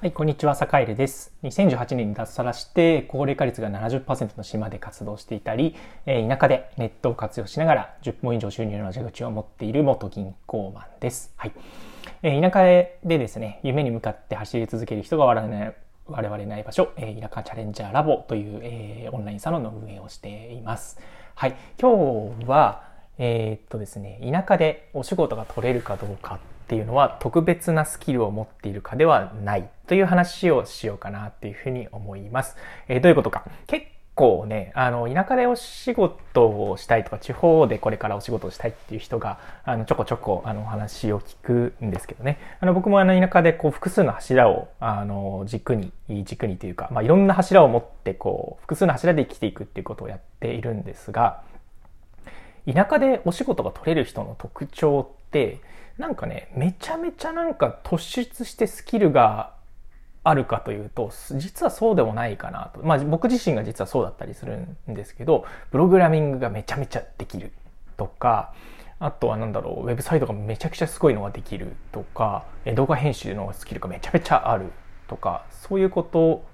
はい、こんにちは、坂入です。2018年に脱サラして、高齢化率が70%の島で活動していたり、え田舎でネットを活用しながら10本以上収入の蛇口を持っている元銀行マンです。はい。え田舎でですね、夢に向かって走り続ける人が笑わない我々ない場所、え田舎チャレンジャーラボという、え、オンラインサロンの運営をしています。はい、今日は、えー、っとですね、田舎でお仕事が取れるかどうかっていうのは特別なスキルを持っているかではないという話をしようかなっていうふうに思います。えー、どういうことか。結構ね、あの、田舎でお仕事をしたいとか、地方でこれからお仕事をしたいっていう人が、あの、ちょこちょこ、あの、話を聞くんですけどね。あの、僕もあの、田舎でこう、複数の柱を、あの、軸に、軸にというか、まあ、いろんな柱を持って、こう、複数の柱で生きていくっていうことをやっているんですが、田舎でお仕事が取れる人の特徴って、なんかね、めちゃめちゃなんか突出してスキルがあるかというと、実はそうでもないかなと。まあ僕自身が実はそうだったりするんですけど、プログラミングがめちゃめちゃできるとか、あとはなんだろう、ウェブサイトがめちゃくちゃすごいのができるとか、動画編集のスキルがめちゃめちゃあるとか、そういうこと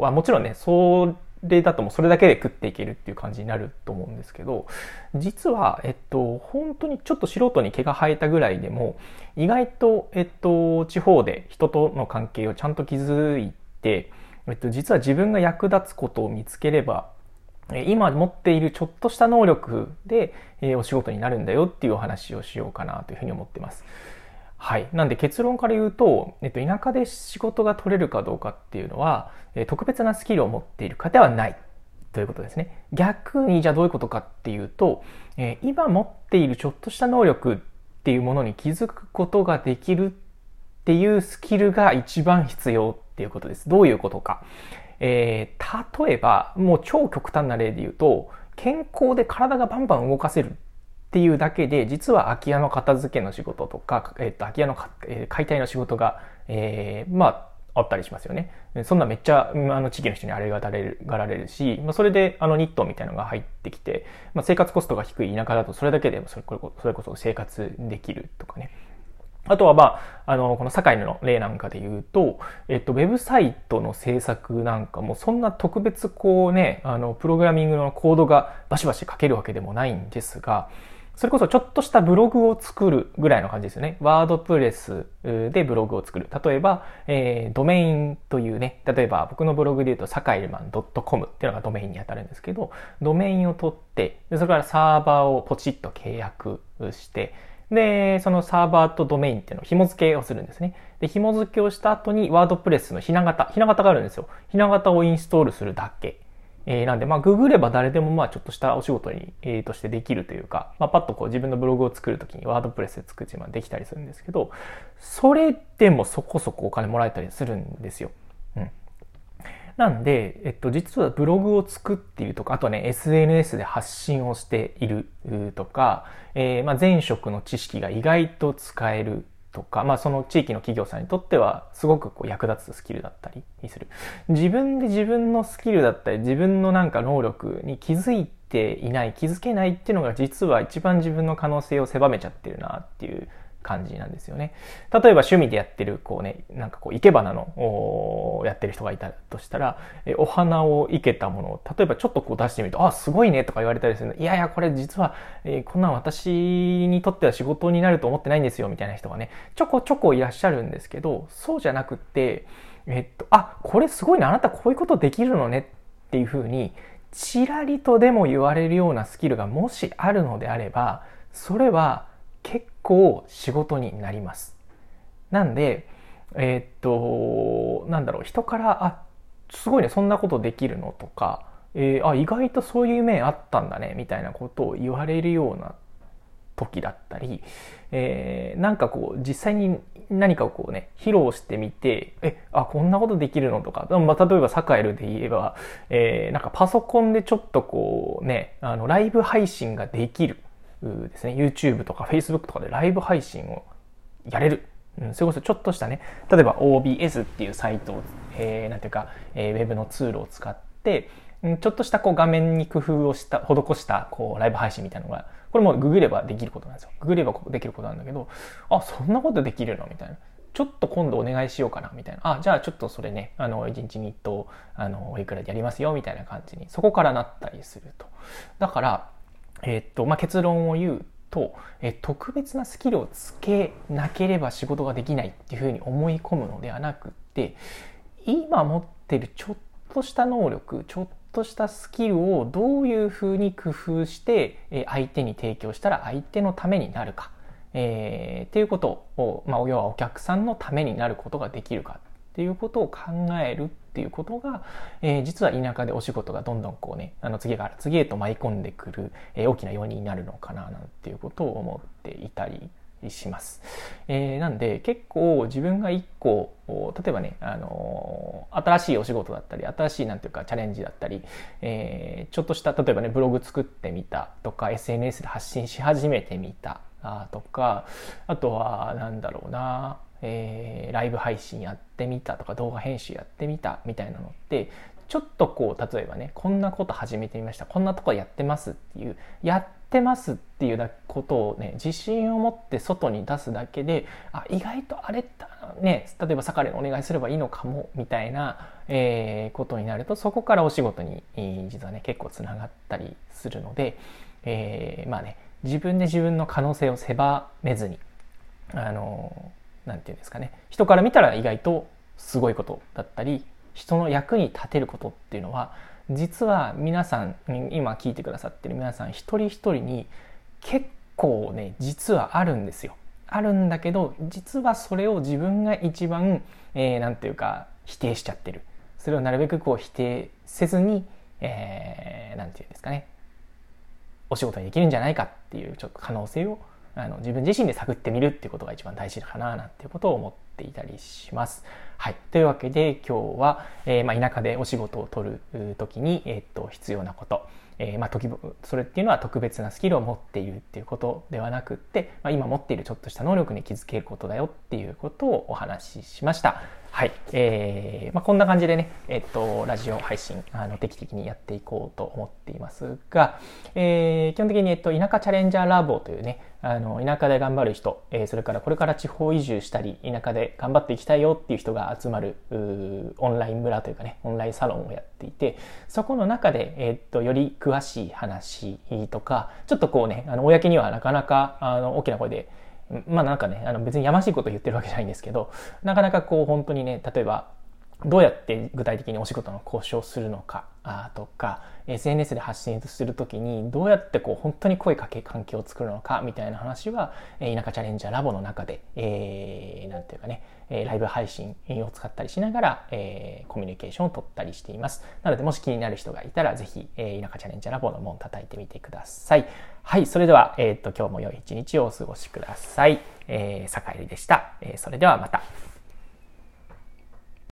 はもちろんね、そ例だともうそれだけで食っていけるっていう感じになると思うんですけど、実は、えっと、本当にちょっと素人に毛が生えたぐらいでも、意外と、えっと、地方で人との関係をちゃんと築いて、えっと、実は自分が役立つことを見つければ、今持っているちょっとした能力で、えお仕事になるんだよっていうお話をしようかなというふうに思っています。はい。なんで結論から言うと、えっと、田舎で仕事が取れるかどうかっていうのは、え特別なスキルを持っている方はないということですね。逆にじゃあどういうことかっていうと、え今持っているちょっとした能力っていうものに気づくことができるっていうスキルが一番必要っていうことです。どういうことか。えー、例えば、もう超極端な例で言うと、健康で体がバンバン動かせるっっていうだけで、実は空き家の片付けの仕事とか、えっ、と、空き家の、えー、解体の仕事が、えー、まあ、あったりしますよね。そんなめっちゃ、あの、地域の人にあれがられる、がられるし、まあ、それで、あの、ニットみたいなのが入ってきて、まあ、生活コストが低い田舎だと、それだけで、それこそれこそ生活できるとかね。あとは、まあ、あの、この堺の例なんかで言うと、えっと、ウェブサイトの制作なんかも、そんな特別こうね、あの、プログラミングのコードがバシバシ書けるわけでもないんですが、それこそちょっとしたブログを作るぐらいの感じですよね。ワードプレスでブログを作る。例えば、えー、ドメインというね、例えば僕のブログで言うと、サカイルマン .com っていうのがドメインに当たるんですけど、ドメインを取って、でそれからサーバーをポチッと契約して、で、そのサーバーとドメインっていうのを紐付けをするんですね。で、紐付けをした後にワードプレスのひな型、ひな型があるんですよ。ひな型をインストールするだけ。えー、なんで、まあ、ググれば誰でも、まあ、ちょっとしたお仕事に、えー、としてできるというか、まあ、パッとこう自分のブログを作るときにワードプレスで作ってできたりするんですけど、それでもそこそこお金もらえたりするんですよ。うん。なんで、えっと、実はブログを作っているとか、あとはね、SNS で発信をしているとか、えー、まあ、前職の知識が意外と使えるとか、まあその地域の企業さんにとってはすごくこう役立つスキルだったりする。自分で自分のスキルだったり自分のなんか能力に気づいていない、気づけないっていうのが実は一番自分の可能性を狭めちゃってるなっていう感じなんですよね。例えば趣味でやってる、こうね、なんかこう、生け花の、やってる人がいたとしたら、えお花を生けたものを、例えばちょっとこう出してみると、あ、すごいねとか言われたりするいやいや、これ実は、えー、こんなん私にとっては仕事になると思ってないんですよ、みたいな人がね、ちょこちょこいらっしゃるんですけど、そうじゃなくって、えっと、あ、これすごいね、あなたこういうことできるのねっていうふうに、ちらりとでも言われるようなスキルがもしあるのであれば、それは結構仕事になります。なんで、えー、っと、なんだろう、人から、あ、すごいね、そんなことできるのとか、えー、あ、意外とそういう面あったんだね、みたいなことを言われるような時だったり、えー、なんかこう、実際に何かをこうね、披露してみて、え、あ、こんなことできるのとか、まあ、例えばサカエルで言えば、えー、なんかパソコンでちょっとこうね、あの、ライブ配信ができる。ですね、YouTube とか Facebook とかでライブ配信をやれる。うん、それこそちょっとしたね、例えば OBS っていうサイトを、えー、なんていうか、えー、ウェブのツールを使って、ちょっとしたこう画面に工夫をした、施したこうライブ配信みたいなのが、これもググればできることなんですよ。ググればできることなんだけど、あ、そんなことできるのみたいな。ちょっと今度お願いしようかな、みたいな。あ、じゃあちょっとそれね、あの、1日に1頭、あの、おいくらでやりますよ、みたいな感じに、そこからなったりすると。だから、え、っと、まあ、結論を言うと、え特別なスキルをつけなければ仕事ができないっていうふうに思い込むのではなくって今持ってるちょっとした能力ちょっとしたスキルをどういうふうに工夫して相手に提供したら相手のためになるか、えー、っていうことを、まあ、要はお客さんのためになることができるかっていうことを考えるっていうことが、えー、実は田舎でお仕事がどんどんこうねあの次から次へと舞い込んでくる、えー、大きな要因になるのかななんていうことを思っていたりします。えー、なんで結構自分が一個例えばね、あのー、新しいお仕事だったり新しいなんていうかチャレンジだったり、えー、ちょっとした例えばねブログ作ってみたとか SNS で発信し始めてみたとかあとはなんだろうなえー、ライブ配信やってみたとか動画編集やってみたみたいなのってちょっとこう例えばねこんなこと始めてみました。こんなとこやってますっていうやってますっていうことをね自信を持って外に出すだけであ意外とあれね例えば坂根お願いすればいいのかもみたいな、えー、ことになるとそこからお仕事に実はね結構つながったりするので、えー、まあね自分で自分の可能性を狭めずにあの何て言うんですかね人から見たら意外とすごいことだったり人の役に立てることっていうのは実は皆さん今聞いてくださってる皆さん一人一人に結構ね実はあるんですよ。あるんだけど実はそれを自分が一番何、えー、て言うか否定しちゃってる。それをなるべくこう否定せずに何、えー、て言うんですかねお仕事にできるんじゃないかっていうちょっと可能性をあの自分自身で探ってみるっていうことが一番大事かななんていうことを思っていたりします。はい。というわけで今日は、えー、まあ、田舎でお仕事を取る時に、えー、っと必要なこと、えー、まあ、時それっていうのは特別なスキルを持っているっていうことではなくって、まあ、今持っているちょっとした能力に気づけることだよっていうことをお話ししました。はい。えー、まあ、こんな感じでね、えっと、ラジオ配信、あの、定期的にやっていこうと思っていますが、えー、基本的に、えっと、田舎チャレンジャーラボというね、あの、田舎で頑張る人、えー、それからこれから地方移住したり、田舎で頑張っていきたいよっていう人が集まる、オンライン村というかね、オンラインサロンをやっていて、そこの中で、えっと、より詳しい話とか、ちょっとこうね、あの、公にはなかなか、あの、大きな声で、まあなんかね、あの別にやましいこと言ってるわけじゃないんですけど、なかなかこう本当にね、例えば、どうやって具体的にお仕事の交渉するのかとか、SNS で発信するときにどうやってこう本当に声かけ環境を作るのかみたいな話は、田舎チャレンジャーラボの中で、えー、なんていうかね、ライブ配信を使ったりしながら、えー、コミュニケーションを取ったりしています。なので、もし気になる人がいたら、ぜひ、えー、田舎チャレンジャーラボの門叩いてみてください。はい、それでは、えっ、と、今日も良い一日をお過ごしください。えー、坂入でした。えー、それではまた。